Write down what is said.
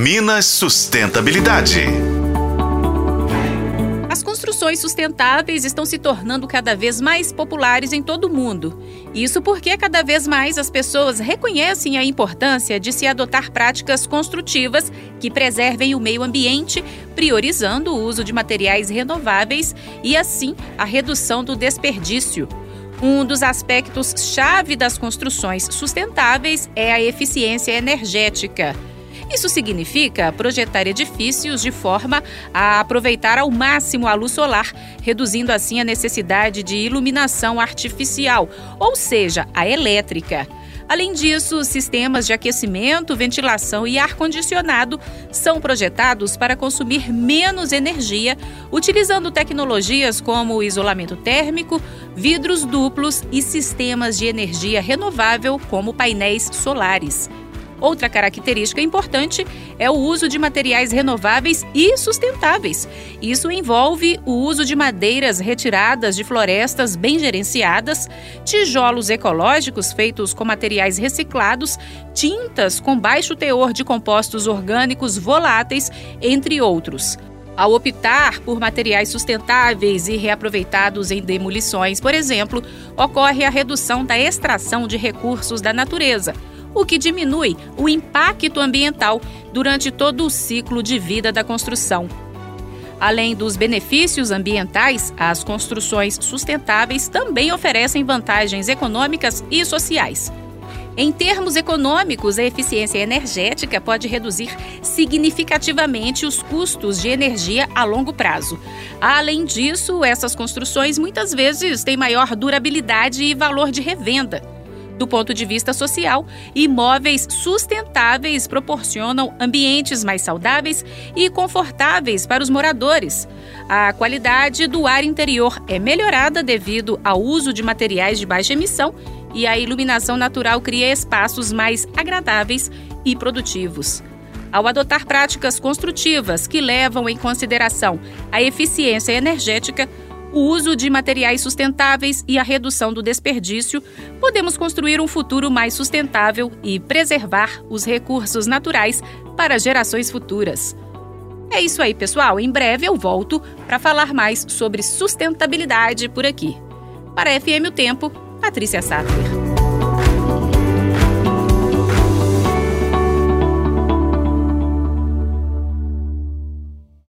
Minas Sustentabilidade. As construções sustentáveis estão se tornando cada vez mais populares em todo o mundo. Isso porque cada vez mais as pessoas reconhecem a importância de se adotar práticas construtivas que preservem o meio ambiente, priorizando o uso de materiais renováveis e, assim, a redução do desperdício. Um dos aspectos chave das construções sustentáveis é a eficiência energética. Isso significa projetar edifícios de forma a aproveitar ao máximo a luz solar, reduzindo assim a necessidade de iluminação artificial, ou seja, a elétrica. Além disso, sistemas de aquecimento, ventilação e ar-condicionado são projetados para consumir menos energia, utilizando tecnologias como isolamento térmico, vidros duplos e sistemas de energia renovável, como painéis solares. Outra característica importante é o uso de materiais renováveis e sustentáveis. Isso envolve o uso de madeiras retiradas de florestas bem gerenciadas, tijolos ecológicos feitos com materiais reciclados, tintas com baixo teor de compostos orgânicos voláteis, entre outros. Ao optar por materiais sustentáveis e reaproveitados em demolições, por exemplo, ocorre a redução da extração de recursos da natureza o que diminui o impacto ambiental durante todo o ciclo de vida da construção. Além dos benefícios ambientais, as construções sustentáveis também oferecem vantagens econômicas e sociais. Em termos econômicos, a eficiência energética pode reduzir significativamente os custos de energia a longo prazo. Além disso, essas construções muitas vezes têm maior durabilidade e valor de revenda. Do ponto de vista social, imóveis sustentáveis proporcionam ambientes mais saudáveis e confortáveis para os moradores. A qualidade do ar interior é melhorada devido ao uso de materiais de baixa emissão e a iluminação natural cria espaços mais agradáveis e produtivos. Ao adotar práticas construtivas que levam em consideração a eficiência energética, o uso de materiais sustentáveis e a redução do desperdício, podemos construir um futuro mais sustentável e preservar os recursos naturais para gerações futuras. É isso aí, pessoal. Em breve eu volto para falar mais sobre sustentabilidade por aqui. Para FM O Tempo, Patrícia Sattler.